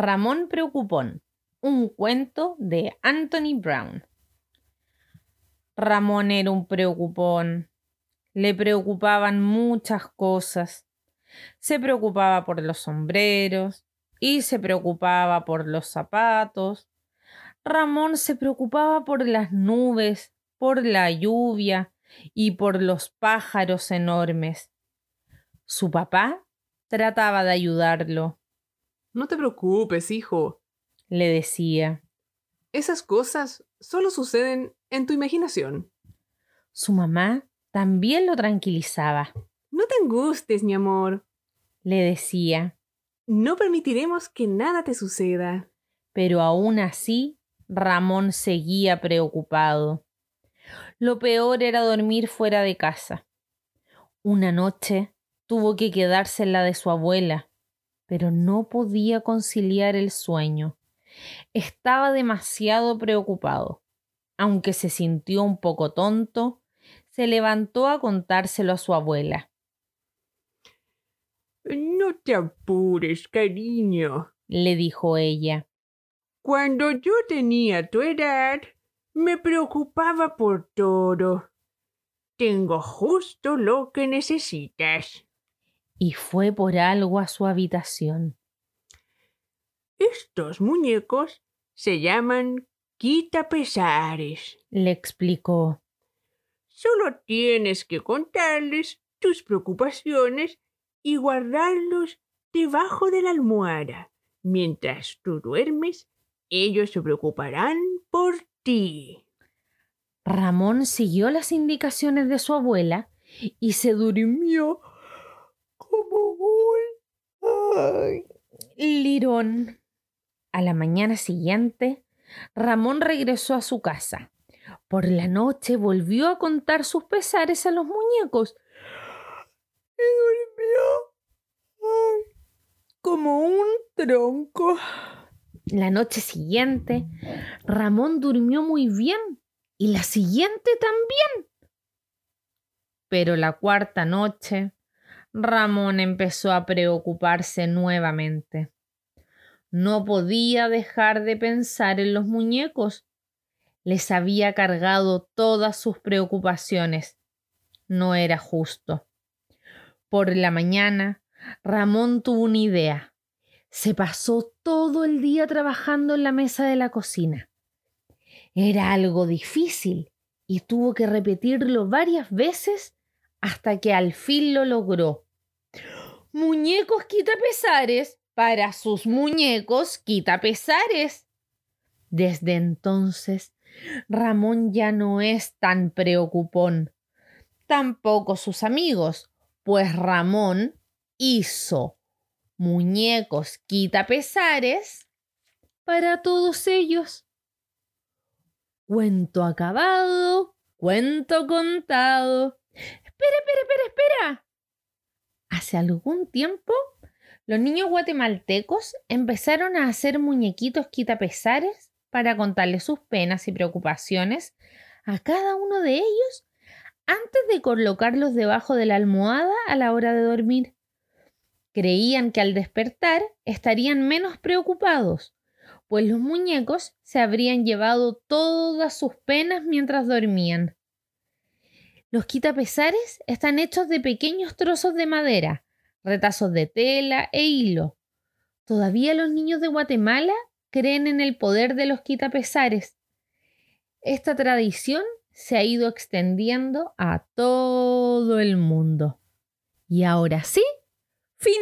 Ramón Preocupón, un cuento de Anthony Brown. Ramón era un preocupón. Le preocupaban muchas cosas. Se preocupaba por los sombreros y se preocupaba por los zapatos. Ramón se preocupaba por las nubes, por la lluvia y por los pájaros enormes. Su papá trataba de ayudarlo. No te preocupes, hijo, le decía. Esas cosas solo suceden en tu imaginación. Su mamá también lo tranquilizaba. No te angustes, mi amor, le decía. No permitiremos que nada te suceda. Pero aún así, Ramón seguía preocupado. Lo peor era dormir fuera de casa. Una noche tuvo que quedarse en la de su abuela, pero no podía conciliar el sueño. Estaba demasiado preocupado. Aunque se sintió un poco tonto, se levantó a contárselo a su abuela. No te apures, cariño, le dijo ella. Cuando yo tenía tu edad, me preocupaba por todo. Tengo justo lo que necesitas y fue por algo a su habitación. Estos muñecos se llaman quitapesares, le explicó. Solo tienes que contarles tus preocupaciones y guardarlos debajo de la almohada. Mientras tú duermes, ellos se preocuparán por ti. Ramón siguió las indicaciones de su abuela y se durmió Lirón. A la mañana siguiente, Ramón regresó a su casa. Por la noche volvió a contar sus pesares a los muñecos. Y durmió como un tronco. La noche siguiente, Ramón durmió muy bien y la siguiente también. Pero la cuarta noche, Ramón empezó a preocuparse nuevamente. No podía dejar de pensar en los muñecos. Les había cargado todas sus preocupaciones. No era justo. Por la mañana, Ramón tuvo una idea. Se pasó todo el día trabajando en la mesa de la cocina. Era algo difícil y tuvo que repetirlo varias veces hasta que al fin lo logró. Muñecos quita pesares, para sus muñecos quita pesares. Desde entonces, Ramón ya no es tan preocupón. Tampoco sus amigos, pues Ramón hizo muñecos quita pesares para todos ellos. Cuento acabado, cuento contado. Espera, espera, espera, espera. Hace algún tiempo, los niños guatemaltecos empezaron a hacer muñequitos quitapesares para contarle sus penas y preocupaciones a cada uno de ellos antes de colocarlos debajo de la almohada a la hora de dormir. Creían que al despertar estarían menos preocupados, pues los muñecos se habrían llevado todas sus penas mientras dormían. Los quitapesares están hechos de pequeños trozos de madera, retazos de tela e hilo. Todavía los niños de Guatemala creen en el poder de los quitapesares. Esta tradición se ha ido extendiendo a todo el mundo. Y ahora sí, fin.